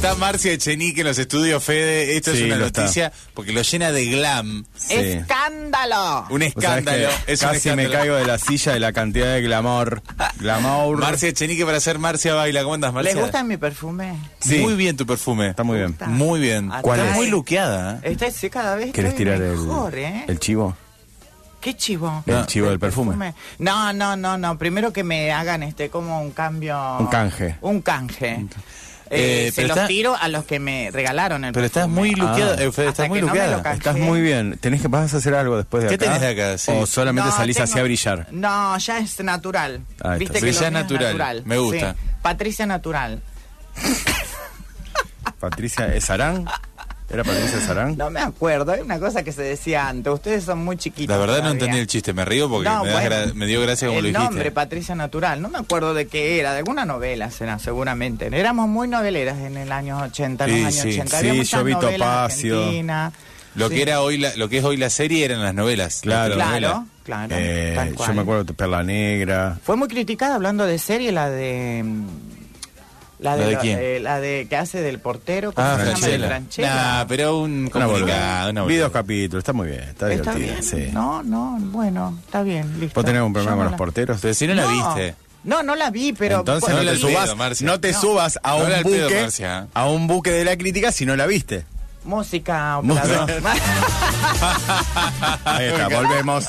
Está Marcia Echenique en los estudios Fede. Esto Sí, es una está. noticia porque lo llena de glam. Sí. ¡Escándalo! Un escándalo. que Es un casi me caigo de la silla de la cantidad de glamour. Glamour. Marcia Echenique para hacer Marcia Baila. ¿Cómo andas, Marcia? ¿Les gusta mi perfume? Sí. Muy bien tu perfume. Está muy bien. Muy bien. ¿Cuál Está es? muy luqueada. ¿eh? Esta sí, cada vez ¿Querés estoy tirar el, mejor, ¿eh? el chivo? ¿Qué chivo? El chivo del perfume. No, no, no, no. Primero que me hagan este como un cambio. Un canje. Un canje. Eh, Eh, se pero los está- tiro a los que me regalaron el Pero estás muy luqueada. Ah. Fede, Hasta estás muy no luqueada. Estás muy bien. ¿Tenés que vas a hacer algo después de ¿Qué acá? tenés de acá? Sí. O solamente No, salís así tengo- a brillar. No, ya es natural. Ahí Viste está. que ya es natural. Me gusta. Sí. Patricia Natural. Patricia, ¿es Sarán? ¿Era Patricia Sarán? No me acuerdo, hay una cosa que se decía antes. Ustedes son muy chiquitos. La verdad no entendí el chiste. Me río porque No, me, das bueno, gra- me dio gracia como el lo dijiste. nombre, Patricia Natural. No me acuerdo de qué era, de alguna novela será, seguramente. Éramos muy noveleras en el año 80, en Sí, los años sí. 80. Sí, muchas yo vi novelas Topacio. argentinas. Lo Sí. que era hoy la, lo que es hoy la serie eran las novelas. Claro. Las telenovelas. Claro, claro. Eh, tal yo me acuerdo de Perla Negra. Fue muy criticada hablando de serie la de. La de, ¿La de lo- quién? eh, la de que hace del portero. ¿cómo Ah, se llama? De Franchella. Nah, pero un boludez. Una Vi dos capítulos, está muy bien, está, Está divertido. bien. Sí. No, no, bueno, está bien, listo. ¿Vos tenés un problema con no los porteros? Pero si no, la viste. No, no la vi, pero. Entonces no le te, pedo, subas, no te No. subas a No un pedo, buque a un buque de la crítica si no la viste. Música, operador. Ahí está, volvemos.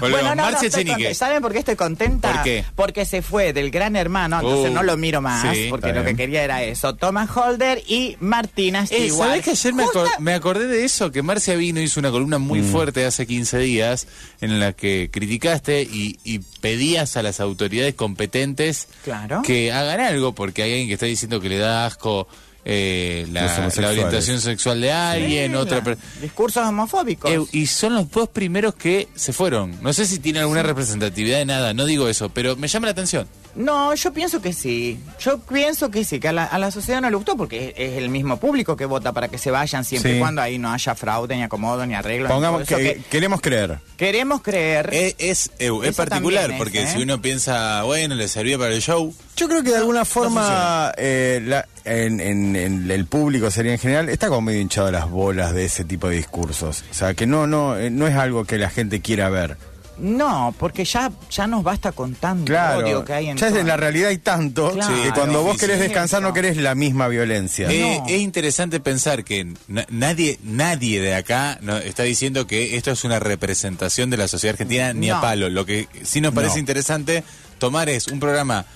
Volvemos. Bueno, no, no, estoy. ¿Saben por qué estoy contenta? ¿Por qué? Porque se fue del gran hermano, entonces Uh, no lo miro más, sí, porque está lo que bien. quería era eso. Thomas Holder y Martina Eh, Stewart. ¿Sabés que ayer me, acor- Justa- me acordé de eso? Que Marcia vino hizo una columna muy Mm. fuerte hace 15 días en la que criticaste y, y pedías a las autoridades competentes Claro. que hagan algo porque hay alguien que está diciendo que le da asco eh, la, orientación sexual de alguien, Sí, otra... la- Discursos homofóbicos. Eh, y son los dos primeros que se fueron. No sé si tiene alguna representatividad de nada, no digo eso, pero me llama la atención. No, yo pienso que sí. Yo pienso que sí, que a la, a la sociedad no le gustó porque es, es el mismo público que vota para que se vayan siempre Sí. y cuando ahí no haya fraude, ni acomodo, ni arreglo. Pongamos que, queremos creer. queremos creer. Eh, Es, eh, es Eso particular, porque ¿eh? si uno piensa, bueno, le servía para el show, Yo creo que de alguna forma eh, la- en, en- en el público sería en general está como medio hinchado las bolas de ese tipo de discursos. O sea, que no no eh, no es algo que la gente quiera ver. No, porque ya, ya nos basta con tanto Claro. odio que hay en ya en la realidad hay tanto Claro. que cuando vos querés descansar no querés la misma violencia. Eh, No. es interesante pensar que na- nadie nadie de acá no, está diciendo que esto es una representación de la sociedad argentina ni a palo. Lo que sí nos parece No. interesante tomar es un programa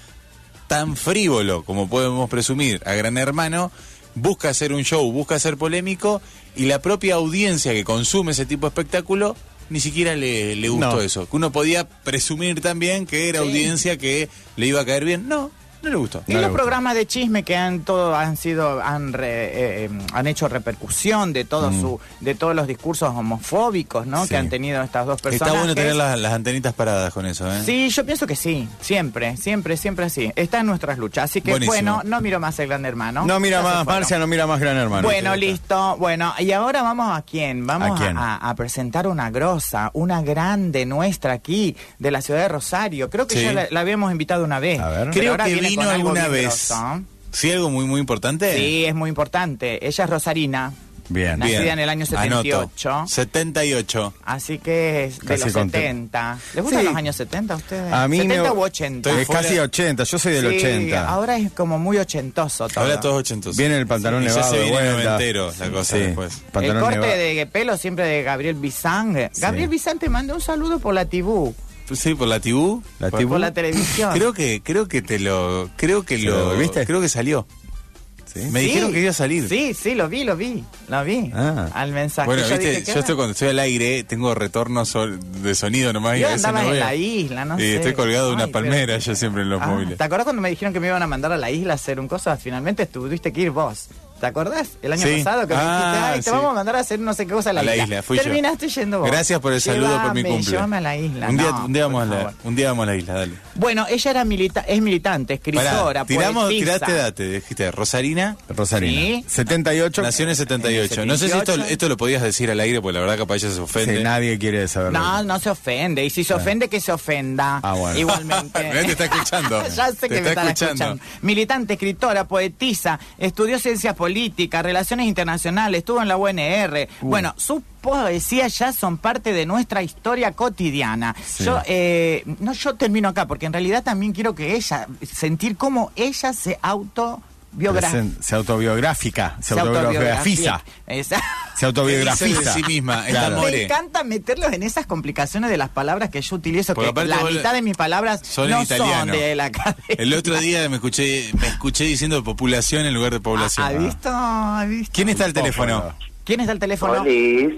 tan frívolo como podemos presumir a Gran Hermano, busca hacer un show, busca ser polémico y la propia audiencia que consume ese tipo de espectáculo ni siquiera le, le gustó No. eso. Que uno podía presumir también que era Sí. audiencia que le iba a caer bien. No, no le gustó. Y No los programas de chisme que han todo han sido han re- eh, eh, han hecho repercusión de todo su de todos los discursos homofóbicos, ¿no? Mm. Sí. Que han tenido estas dos personas. Está bueno tener las, las antenitas paradas con eso, ¿eh? Sí, yo pienso que sí, siempre, siempre, siempre así. Está en nuestras luchas, así que Buenísimo. bueno, no miro más el Gran Hermano. No mira más. Marcia, no mira más Gran Hermano. Bueno, listo. Bueno, y ahora vamos a quién? Vamos ¿A quién? a, a presentar una grosa, una grande nuestra aquí, de la ciudad de Rosario. Creo que Sí. ya la, la habíamos invitado una vez. A ver. Creo ahora que viene vino alguna vez. grosso. ¿Sí, algo muy, muy importante? Sí, es muy importante. Ella es rosarina, Bien. Nacida Bien. en el año Anoto. 78. 78. así que es de Casi los conté. 70. ¿Les gustan Sí. los años 70 a ustedes? A mí me- 70 u 80. Estoy Es casi 80, yo soy del Sí, 80. Ahora es como muy ochentoso todo. Ahora todos ochentos. Viene el pantalón ya nevado se viene noventero la cosa Sí, después. El corte nevado. de pelo siempre de Gabriel Bizán. Gabriel Bizán te mandó un saludo por la tibú, Sí, por la tibú. La Por- por la televisión. Creo que, creo que te lo, creo que ¿Se lo, lo devolviste? creo que salió. ¿Sí? Me Sí. dijeron que iba a salir. Sí, sí, lo vi, lo vi, lo vi. Ah. Al mensaje. Bueno, yo viste, dije, ¿qué yo estoy cuando estoy al aire, tengo retorno sol- de sonido nomás y Yo a veces andaba no en veo. la isla, no y sé. estoy colgado de una Ay, palmera pero- yo siempre en los Ah, móviles. ¿Te acuerdas cuando me dijeron que me iban a mandar a la isla a hacer un cosa? Finalmente tuviste que ir vos. ¿Te acordás? El año Sí. pasado que me Ah, dijiste, ay, te sí. vamos a mandar a hacer no sé qué cosa a la, A la isla, fui yo. Terminaste yendo vos. Gracias por el saludo por mi cumple. Llévame a la isla. Un día, no, un, día vamos a la, favor. un día vamos a la isla, dale. Bueno, ella era milita es militante, escritora, Pará, tiramos, poetisa. tiraste date, dijiste, Rosarina, Rosarina. Sí. 78. nació en el 78. En el No sé si esto, 78. esto lo podías decir al aire, porque la verdad capaz ella se Sí, ofende. nadie quiere saberlo. No, no se ofende. Y si se ofende, que se ofenda. Ah, bueno. Igualmente. Te está escuchando. ya sé Te que me está escuchando. Militante, escritora, poetisa, estudió ciencias políticas. Política, relaciones internacionales, estuvo en la UNR. Bueno, sus poesías ya son parte de nuestra historia cotidiana. Sí. Yo, eh, no, yo termino acá, porque en realidad también quiero que ella, sentir cómo ella se auto Se autobiográfica, se, se autobiografiza. Se autobiografiza. Sí misma, Claro. Me encanta meterlos en esas complicaciones de las palabras que yo utilizo, Porque que la mitad de mis palabras son no en italiano. son de la academia. El otro día me escuché, me escuché diciendo población en lugar de población. ¿Ha visto? ¿Ha visto? ¿Quién está al teléfono? ¿Quién está al teléfono? Olis.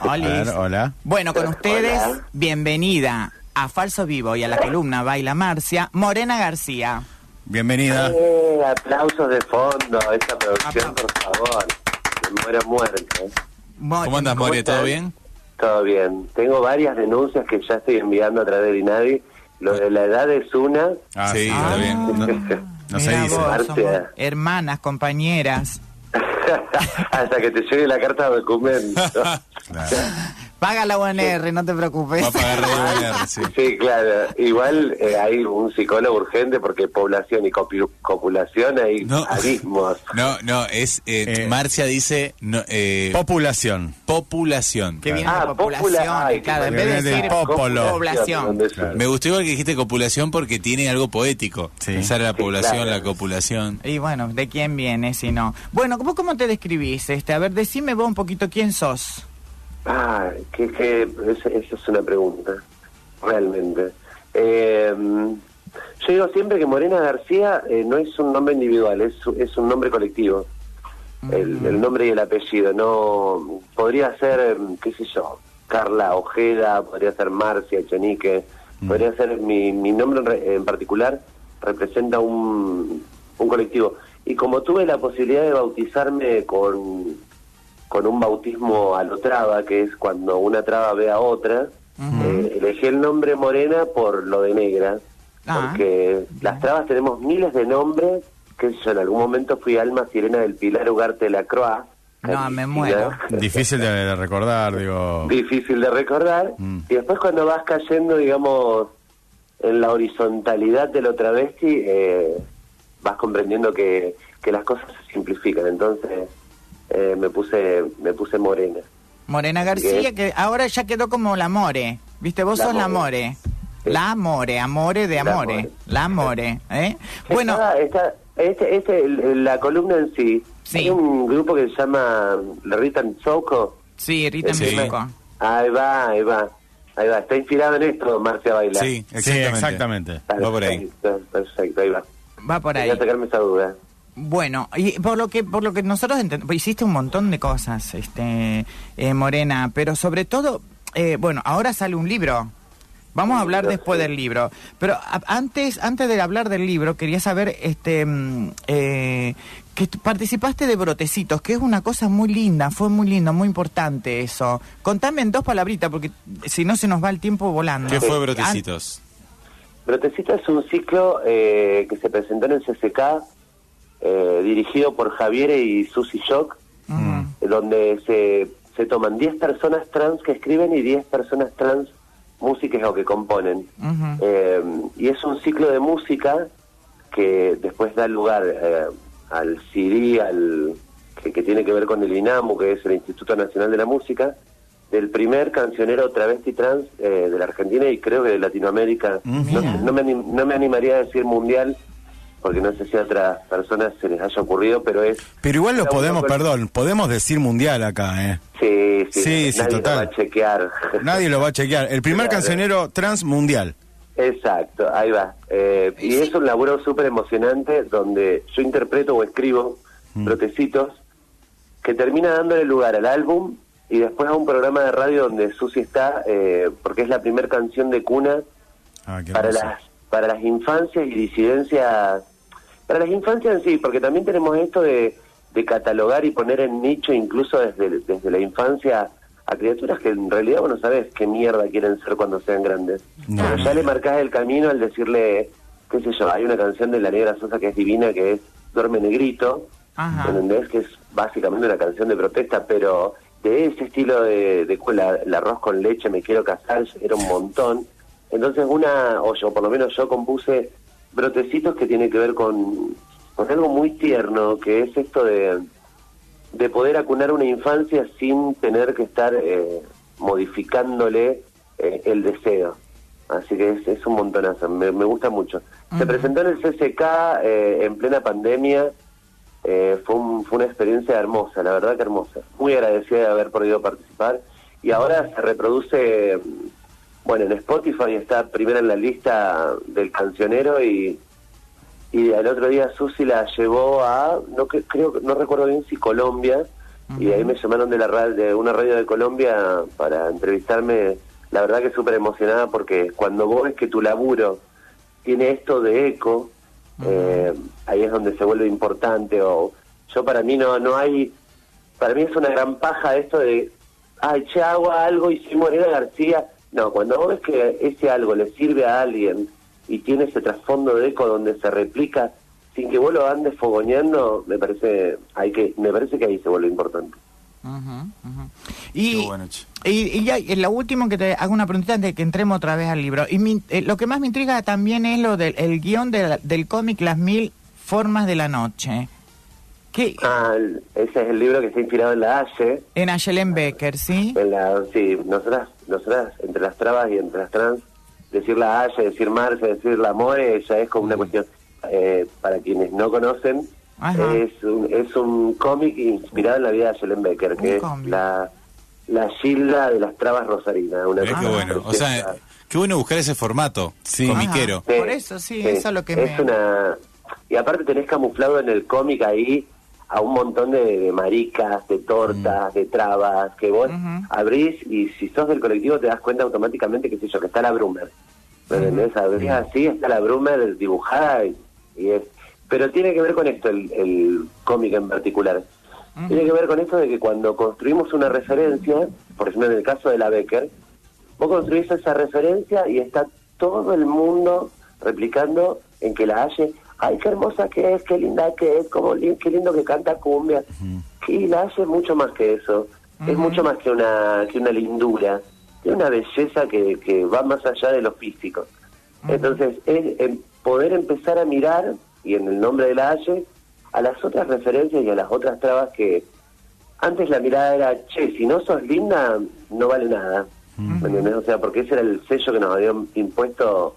A ver, Olis. hola. Bueno, con ustedes, Hola. bienvenida a Falso Vivo y a la columna Baila Marcia, Morena García. Bienvenida. Eh, aplausos de fondo, esa producción, Apla- por favor. Me muero muerto. Mo- ¿Cómo andas, ¿Cómo More? ¿Todo estás? bien? Todo bien. Tengo varias denuncias que ya estoy enviando a través de Inadi. Lo de la edad es una. Ah, Sí, está bien. No, no se dice. vos, hermanas, compañeras. Hasta que te llegue la carta de documento. Claro. Paga la UNR, no te preocupes. Va a pagar Radio UNR, sí. Sí, claro. Igual eh, hay un psicólogo urgente porque población y copulación hay No. abismos. No, no, es. eh, Eh, Marcia dice no, eh, Populación. populación. Que viene Ah, de población, popula- ay, claro, en vez de decir población. Claro. Me gustó igual que dijiste copulación porque tiene algo poético. Sí. Pensar en la Sí, población, claro. la copulación. Y bueno, ¿de quién viene si no? Bueno, ¿cómo, cómo te describís? Este, a ver, decime vos un poquito quién sos. Ah, que, que esa, esa es una pregunta, realmente. Eh, yo digo siempre que Morena García eh, no es un nombre individual, es, es un nombre colectivo. El, el nombre y el apellido, no podría ser, qué sé yo, Carla Ojeda, podría ser Marcia Echenique, podría ser mi, mi nombre en, en particular, representa un, un colectivo. Y como tuve la posibilidad de bautizarme con, con un bautismo a lo traba, que es cuando una traba ve a otra, eh, elegí el nombre Morena por lo de negra, Ah. porque las trabas tenemos miles de nombres, que yo en algún momento fui Alma Sirena del Pilar Ugarte de la Croix. No, me muero. Difícil de, de recordar, digo. Difícil de recordar. Mm. Y después cuando vas cayendo, digamos, en la horizontalidad de lo travesti, eh, vas comprendiendo que, que las cosas se simplifican. Entonces eh, me puse me puse morena. Morena García, que ahora ya quedó como la More. ¿Viste? Vos La sos la More. More. La Amore, Amore de La Amore. More. La Amore. ¿eh? Bueno, está- este, este, el- la columna en sí, Sí. hay un grupo que se llama La Rita Soco. sí, Rita Sí. Ahí va, ahí va. Ahí va. Está inspirado en esto, Marcia Baila. Sí, Sí, exactamente. Va por ahí. Perfecto, perfecto, ahí va. Va por ahí. Quería sacarme esa duda. Bueno, y por lo que por lo que nosotros entendemos, hiciste un montón de cosas, este eh, Morena, pero sobre todo, eh, bueno, ahora sale un libro. Vamos a hablar después del libro, pero a- antes antes de hablar del libro quería saber, este, mm, eh, que participaste de Brotecitos, que es una cosa muy linda, fue muy lindo, muy importante eso. Contame en dos palabritas, porque si no se nos va el tiempo volando. ¿Qué fue An- Brotecitos? Brotecito es un ciclo eh, que se presentó en el CCK, eh, dirigido por Javier y Susi Shock, Ujú. donde se, se toman 10 personas trans que escriben y 10 personas trans músicas o que componen. Eh, y es un ciclo de música que después da lugar eh, al CD, al, que, que tiene que ver con el INAMU, que es el Instituto Nacional de la Música, del primer cancionero travesti trans eh, de la Argentina y creo que de Latinoamérica. No, me, no me animaría a decir mundial, porque no sé si a otras personas se les haya ocurrido, pero es... Pero igual lo podemos, perdón, podemos decir mundial acá, ¿eh? Sí, sí, Sí, sí, nadie lo va a chequear. Nadie lo va a chequear. El primer Claro. cancionero trans mundial. Exacto, ahí va. Eh, y es un laburo súper emocionante donde yo interpreto o escribo Mm. brotecitos que termina dándole lugar al álbum y después a un programa de radio donde Susi está, eh, porque es la primera canción de cuna Ah, para las, para las infancias y disidencias, para las infancias en sí, porque también tenemos esto de, de catalogar y poner en nicho incluso desde, desde la infancia a criaturas que en realidad vos no sabes qué mierda quieren ser cuando sean grandes. No, Pero ya le marcás el camino al decirle, qué sé yo, hay una canción de la Negra Sosa que es divina que es Duerme Negrito, Ajá. ¿entendés? Que es básicamente una canción de protesta, pero de ese estilo de, de la- el arroz con leche, me quiero casar, era un montón. Entonces una, o yo, por lo menos yo compuse brotecitos que tiene que ver con, con algo muy tierno, que es esto de, de poder acunar una infancia sin tener que estar eh, modificándole eh, el deseo. Así que es, es un montonazo, me, me gusta mucho. Se presentó en el CCK eh, en plena pandemia, eh, fue, un- fue una experiencia hermosa, la verdad que hermosa. Muy agradecida de haber podido participar. Y ahora se reproduce, bueno, en Spotify está primero en la lista del cancionero y, y el otro día Susi la llevó a, no que- creo, no recuerdo bien si Colombia, y ahí me llamaron de la radio, de una radio de Colombia para entrevistarme. La verdad que súper emocionada porque cuando vos ves que tu laburo tiene esto de eco, eh, ahí es donde se vuelve importante. O yo para mí no no hay, para mí es una gran paja esto de, ay, che, hago algo y soy Morena García. No, cuando vos ves que ese algo le sirve a alguien y tiene ese trasfondo de eco donde se replica sin que vos lo andes fogoneando, me parece, hay que, me parece que ahí se vuelve importante. Ujú, ujú. Y, Qué bueno, y, y ya, y lo último que te hago una preguntita antes de que entremos otra vez al libro. Y mi- eh, lo que más me intriga también es lo del el guion de la- del cómic Las Mil Formas de la Noche. Que Ah, ese es el libro que está inspirado en la Haye, en Ayelen Becker, ¿sí? en la, sí, nosotras, nosotras entre las trabas y entre las trans, decir la Haye, decir Marce, decir la More, ya es como una cuestión, eh, para quienes no conocen, Ajá. es un, es un cómic inspirado en la vida de Jelen Becker, Un que es cómic. la, la Gilda de las trabas rosarinas. Una qué cosa bueno. O preciosa. sea, qué bueno buscar ese formato Sí. comiquero. Ajá. Por eso, sí, eso es lo que es me- una y aparte tenés camuflado en el cómic ahí a un montón de, de maricas, de tortas, de trabas, que vos Ujú. abrís y si sos del colectivo te das cuenta automáticamente, qué sé yo, que está la Brumer. ¿Me entendés? Abrís así, está la Brumer dibujada y, y es... Pero tiene que ver con esto, el, el cómic en particular. Tiene que ver con esto de que cuando construimos una referencia, por ejemplo en el caso de la Becker, vos construís esa referencia y está todo el mundo replicando en que la Haye, ay, qué hermosa que es, qué linda que es, cómo qué lindo que canta cumbia. Y la Haye es mucho más que eso, es mucho más que una, que una lindura, es una belleza que, que va más allá de lo físico. Entonces, es em, poder empezar a mirar, y en el nombre de la Haye, a las otras referencias y a las otras trabas que antes la mirada era, che, si no sos linda, no vale nada. ¿Me entendés? O sea, porque ese era el sello que nos habían impuesto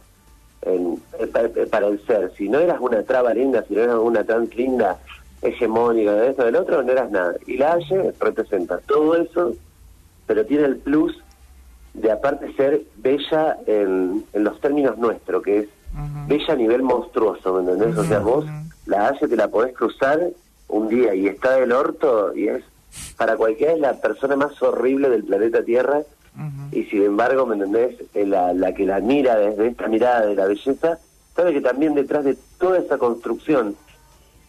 en- pa- para el ser. Si no eras una traba linda, si no eras una trans linda, hegemónica, de esto, del otro, no eras nada. Y la Haye representa todo eso, pero tiene el plus de aparte ser bella en, en los términos nuestros, que es bella a nivel monstruoso, ¿me entendés? O sea, vos la Haye te la podés cruzar un día y está del orto y es, para cualquiera es la persona más horrible del planeta Tierra Y sin embargo, ¿me entendés? Eh, La, la que la mira desde esta mirada de la belleza, sabe que también detrás de toda esa construcción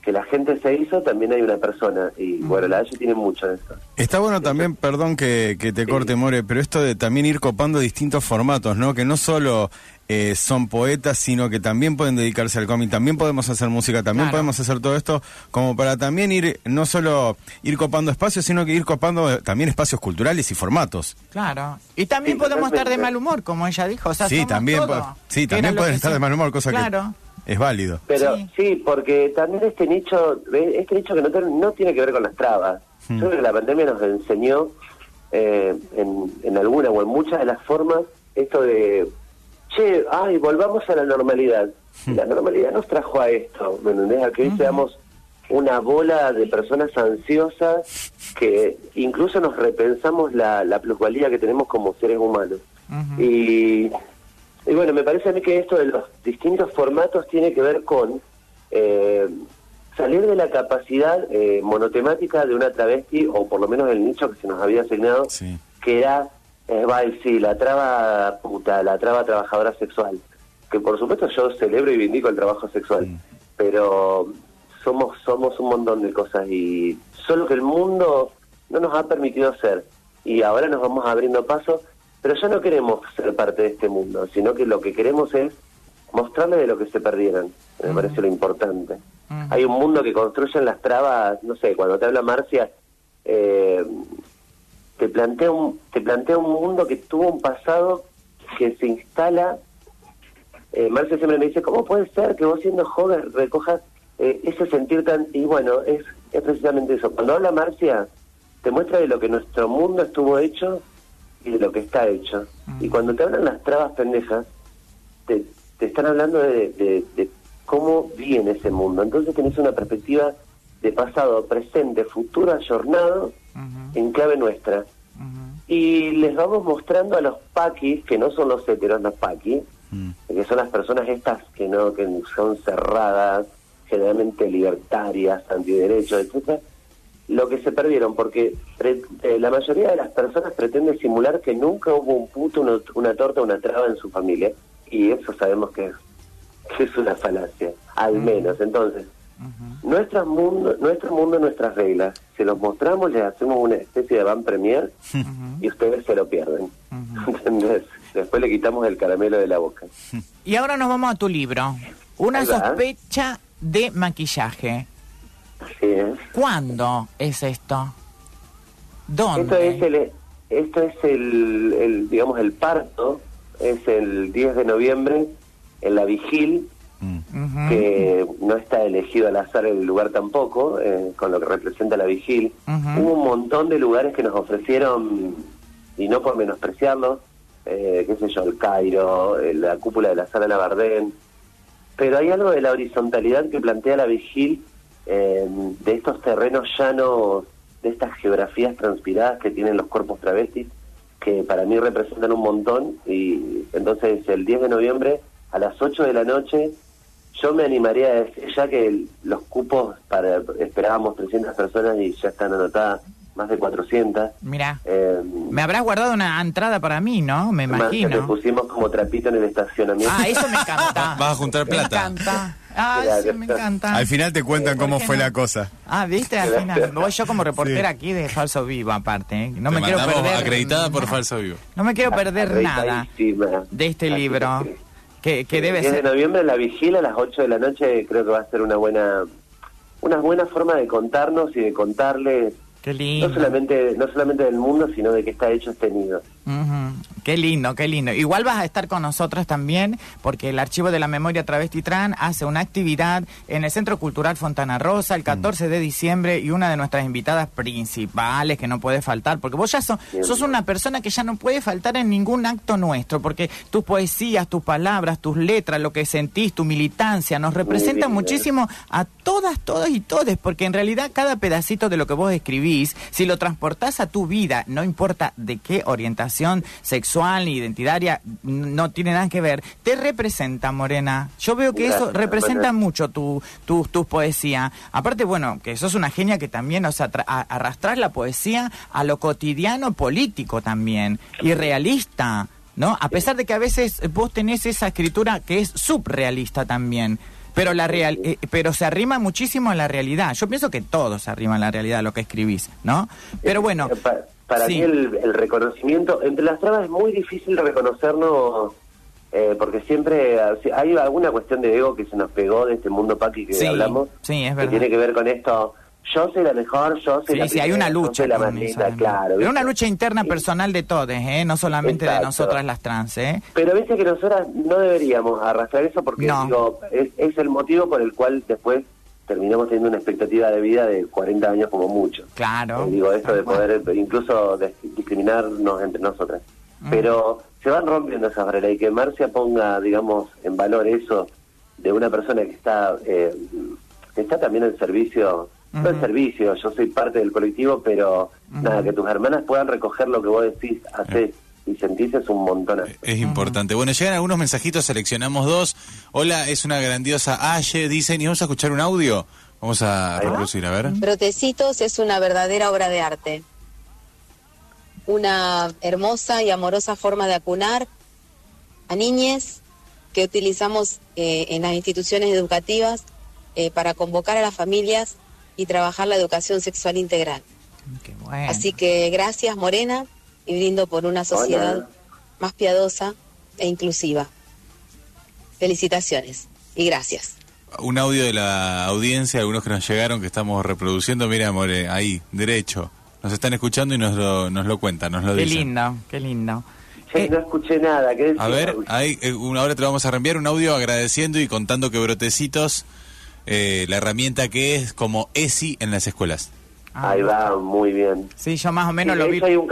que la gente se hizo, también hay una persona. Y bueno, la Haye tiene mucho de eso. Está bueno también, perdón que, que te corte, More, pero esto de también ir copando distintos formatos, ¿no? Que no solo eh, son poetas, sino que también pueden dedicarse al cómic, también podemos hacer música, también Claro. podemos hacer todo esto, como para también ir, no solo ir copando espacios, sino que ir copando eh, también espacios culturales y formatos. Claro. Y también Sí, podemos estar de mal humor, como ella dijo. O sea, sí, también, sí, también pueden estar sí. de mal humor, cosa Claro. que es válido. Pero Sí. sí. porque también este nicho, ve, este nicho que no, ten- no tiene que ver con las trabas. Hmm. Yo creo que la pandemia nos enseñó eh, en, en alguna o en muchas de las formas esto de, che, ay, volvamos a la normalidad. Y La normalidad nos trajo a esto, ¿me entendés? A que hoy seamos una bola de personas ansiosas que incluso nos repensamos la, la plusvalía que tenemos como seres humanos. Ujú. Y y bueno, me parece a mí que esto de los distintos formatos tiene que ver con eh, salir de la capacidad eh, monotemática de una travesti, o por lo menos el nicho que se nos había asignado, Sí. que era, eh, va, sí, la traba puta, la traba trabajadora sexual. Que por supuesto yo celebro y vindico el trabajo sexual, pero somos, somos un montón de cosas y solo que el mundo no nos ha permitido ser. Y ahora nos vamos abriendo paso, pero ya no queremos ser parte de este mundo, sino que lo que queremos es mostrarle de lo que se perdieron. Me parece lo importante. Hay un mundo que construyen las trabas, no sé, cuando te habla Marcia, eh, te plantea un te plantea un mundo que tuvo un pasado que se instala eh, Marcia siempre me dice cómo puede ser que vos siendo joven recojas eh, ese sentir tan... Y bueno, es, es precisamente eso. Cuando habla Marcia, te muestra de lo que nuestro mundo estuvo hecho y de lo que está hecho. Y cuando te hablan las trabas pendejas, te, te están hablando de, de- de cómo viene ese mundo. Entonces tenés una perspectiva de pasado, presente, futuro, ayornado, en clave nuestra. Y les vamos mostrando a los paquis, que no son los heteros, los paquis, Mm. que son las personas estas que no que son cerradas, generalmente libertarias, antiderechos, etcétera, lo que se perdieron, porque pre- eh, la mayoría de las personas pretende simular que nunca hubo un puto, una, una torta, una traba en su familia, y eso sabemos que es, que es una falacia, al menos. Entonces, nuestro mundo, nuestro mundo, nuestras reglas, se los mostramos, les hacemos una especie de van premier y ustedes se lo pierden. ¿Entendés? Después le quitamos el caramelo de la boca. Y ahora nos vamos a tu libro. Una sospecha de maquillaje. Así es. ¿Cuándo es esto? ¿Dónde? Esto es el, esto es el, el, digamos, el parto, es el 10 de noviembre en la Vigil, Mm. Que no está elegido al azar el lugar tampoco, eh, con lo que representa la Vigil. Hubo un montón de lugares que nos ofrecieron, y no por menospreciarlos, eh, qué sé yo, el Cairo, eh, la cúpula de la sala Labardén, pero hay algo de la horizontalidad que plantea la Vigil, eh, de estos terrenos llanos, de estas geografías transpiradas que tienen los cuerpos travestis, que para mí representan un montón, y entonces el 10 de noviembre a las 8 de la noche yo me animaría a decir ya que los cupos para esperábamos 300 personas y ya están anotadas más de 400. Mira, Eh, me habrás guardado una entrada para mí, ¿no? Me imagino. pusimos como trapito en el estacionamiento. Ah, eso me encanta. Vas a juntar plata. Me encanta. Ah, sí, me encanta. Al final te cuentan ¿por cómo fue no? la cosa. Ah, viste, al final. Voy yo como reportera aquí de Falso Vivo, aparte. ¿eh? No Te me quiero perder. acreditada por Falso Vivo. No me quiero perder nada de este Así libro. que- Que, que debe 10 de ser. noviembre la vigilia a las 8 de la noche creo que va a ser una buena una buena forma de contarnos y de contarles Qué lindo. no solamente no solamente del mundo sino de qué está hecho este nido Ujú. Qué lindo, qué lindo. Igual vas a estar con nosotras también, porque el Archivo de la Memoria Travesti Tran hace una actividad en el Centro Cultural Fontana Rosa el 14 de diciembre y una de nuestras invitadas principales que no puede faltar, porque vos ya sos, sos una persona que ya no puede faltar en ningún acto nuestro, porque tus poesías, tus palabras, tus letras, lo que sentís, tu militancia, nos representan bien. muchísimo a todas, todos y todes, porque en realidad cada pedacito de lo que vos escribís, si lo transportás a tu vida, no importa de qué orientación sexual ni identitaria, no tiene nada que ver, te representa, Morena. Yo veo que eso representa mucho tu, tu, tu poesía. Aparte, bueno, que sos una genia que también, o sea, tra- a- arrastrás la poesía a lo cotidiano político también, y realista. ¿No? A pesar de que a veces vos tenés esa escritura que es subrealista también. Pero la real, eh, pero se arrima muchísimo a la realidad. Yo pienso que todo se arrima a la realidad lo que escribís, ¿no? Pero bueno, Eh, para sí. mí el, el reconocimiento entre las trabas es muy difícil reconocernos eh, porque siempre si- hay alguna cuestión de ego que se nos pegó de este mundo paqui que Sí, hablamos sí, es que tiene que ver con esto yo soy la mejor yo soy Sí, la sí, hay una primera, lucha. la claro Pero una lucha interna personal de todos, ¿eh? No solamente de nosotras las trans, ¿eh? Pero viste que nosotras no deberíamos arrastrar eso porque No. digo, es, es el motivo por el cual después terminamos teniendo una expectativa de vida de 40 años como mucho. Claro. Eh, digo, esto de poder eh, incluso de- discriminarnos entre nosotras. Mm. Pero se van rompiendo esas barreras y que Marcia ponga, digamos, en valor eso de una persona que está, eh, que está también en servicio, no en servicio, yo soy parte del colectivo, pero nada, que tus hermanas puedan recoger lo que vos decís, haces y sentís es un montón. Es importante. Bueno, llegan algunos mensajitos, seleccionamos dos. Hola, es una grandiosa Aye, dicen, y vamos a escuchar un audio. Vamos a reproducir, a ver. Brotecitos es una verdadera obra de arte. Una hermosa y amorosa forma de acunar a niñes que utilizamos eh, en las instituciones educativas eh, para convocar a las familias y trabajar la educación sexual integral. Qué bueno. Así que gracias Morena y brindo por una sociedad Hola. más piadosa e inclusiva. Felicitaciones y gracias. Un audio de la audiencia, algunos que nos llegaron, que estamos reproduciendo. Mira, More, ahí, derecho. Nos están escuchando y nos lo, nos lo cuentan, nos lo Qué dicen. lindo, qué lindo. Che, Eh, no escuché nada. ¿qué A ver, ahí, eh, una hora te lo vamos a reenviar un audio agradeciendo y contando que Brotecitos eh, la herramienta que es como ESI en las escuelas. Ah, Ahí va, muy bien. Sí, yo más o menos Sí, lo vi. hay un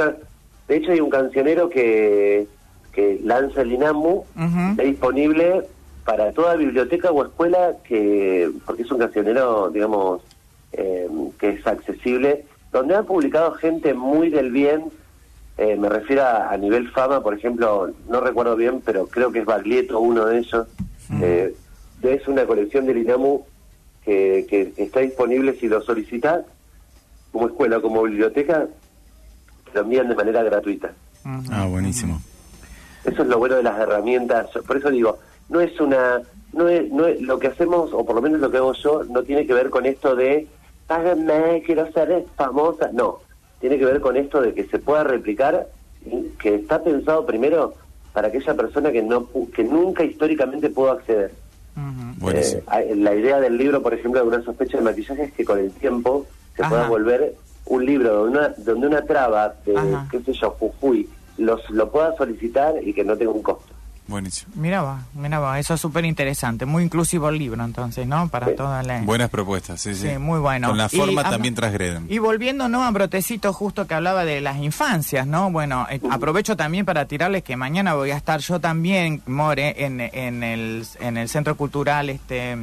de hecho hay un cancionero que, que lanza el INAMU, está disponible para toda biblioteca o escuela, que porque es un cancionero, digamos, eh, que es accesible, donde han publicado gente muy del bien, eh, me refiero a, a nivel fama, por ejemplo, no recuerdo bien, pero creo que es Baglietto uno de ellos. Eh, es una colección del INAMU que, que está disponible si lo solicitas como escuela, como biblioteca, lo envían de manera gratuita. Ah, buenísimo. Eso es lo bueno de las herramientas. Por eso digo, no es una, no es, no es lo que hacemos, o por lo menos lo que hago yo, no tiene que ver con esto de, págame, quiero ser famosa. No, tiene que ver con esto de que se pueda replicar, que está pensado primero para aquella persona que no pu- que nunca históricamente pudo acceder. Buenísimo. Eh, la idea del libro, por ejemplo, de una sospecha de maquillaje es que con el tiempo se Ajá. pueda volver un libro donde una, donde una traba de, Ajá. qué sé yo, Jujuy, los, lo pueda solicitar y que no tenga un costo. Buenísimo. Mira va, mira va, eso es súper interesante, muy inclusivo el libro entonces, ¿no? Para Sí. toda la... Buenas propuestas, sí, sí. Sí, muy bueno. Con la forma también transgreden. Y volviendo ¿no? a Brotecito, justo que hablaba de las infancias, ¿no? Bueno, eh, aprovecho también para tirarles que mañana voy a estar yo también, More, en, en, el, en el Centro Cultural este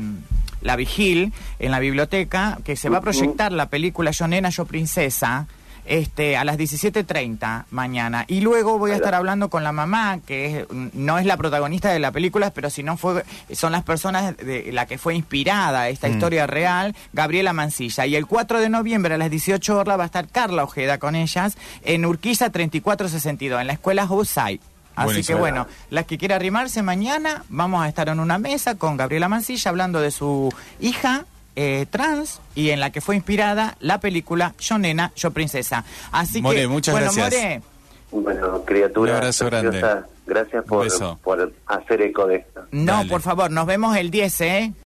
La Vigil, en la biblioteca, que se va a proyectar la película Yo Nena, Yo Princesa. Este, a las 17.30 mañana. Y luego voy a estar hablando con la mamá, que es, mm, no es la protagonista de la película, pero si no fue, son las personas de la que fue inspirada esta historia real, Gabriela Mancilla. Y el 4 de noviembre a las 18 horas va a estar Carla Ojeda con ellas en Urquiza 3462, en la escuela Housai. Así Buenísimo. que bueno, las que quieran arrimarse mañana, vamos a estar en una mesa con Gabriela Mancilla hablando de su hija eh, trans y en la que fue inspirada la película Yo Nena, Yo Princesa. Así More, que, muchas bueno, gracias. More, Bueno, criatura. Un abrazo grande. Gracias por, por hacer eco de esto. no, Dale. por favor, nos vemos el 10, ¿eh?